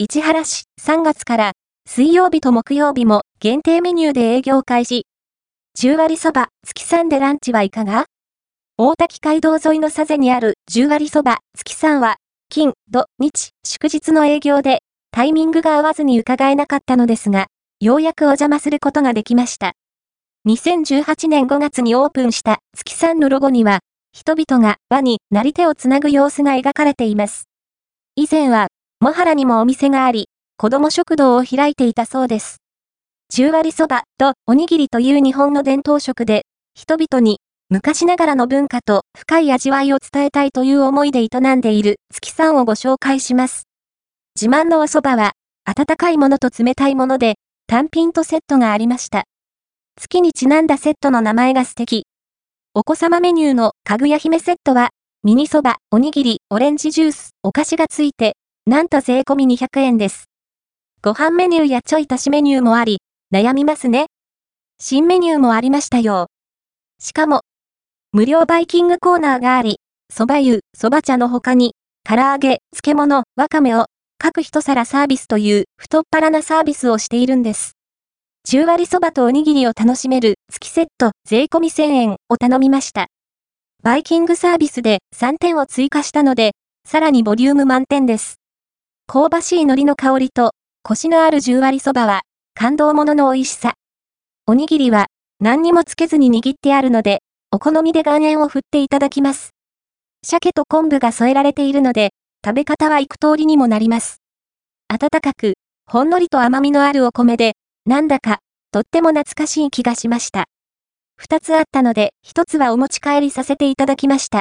市原市3月から水曜日と木曜日も限定メニューで営業開始。10割そば、月3でランチはいかが？大滝街道沿いの佐瀬にある10割そば、月3は、金、土、日、祝日の営業で、タイミングが合わずに伺えなかったのですが、ようやくお邪魔することができました。2018年5月にオープンした月3のロゴには、人々が輪になり手をつなぐ様子が描かれています。以前は、モハラにもお店があり、子供食堂を開いていたそうです。10割そばとおにぎりという日本の伝統食で、人々に昔ながらの文化と深い味わいを伝えたいという思いで営んでいる月さんをご紹介します。自慢のお蕎麦は、温かいものと冷たいもので、単品とセットがありました。月にちなんだセットの名前が素敵。お子様メニューのかぐや姫セットは、ミニそば、おにぎり、オレンジジュース、お菓子がついて、なんと税込み200円です。ご飯メニューやちょい足しメニューもあり、悩みますね。新メニューもありましたよ。しかも、無料バイキングコーナーがあり、蕎麦湯、蕎麦茶の他に、唐揚げ、漬物、わかめを、各一皿サービスという太っ腹なサービスをしているんです。10割蕎麦とおにぎりを楽しめる月セット税込み1000円を頼みました。バイキングサービスで3点を追加したので、さらにボリューム満点です。香ばしい海苔の香りと、コシのある10割蕎麦は、感動ものの美味しさ。おにぎりは何にもつけずに握ってあるので、お好みで岩塩を振っていただきます。鮭と昆布が添えられているので、食べ方は幾通りにもなります。温かく、ほんのりと甘みのあるお米で、なんだか、とっても懐かしい気がしました。二つあったので、一つはお持ち帰りさせていただきました。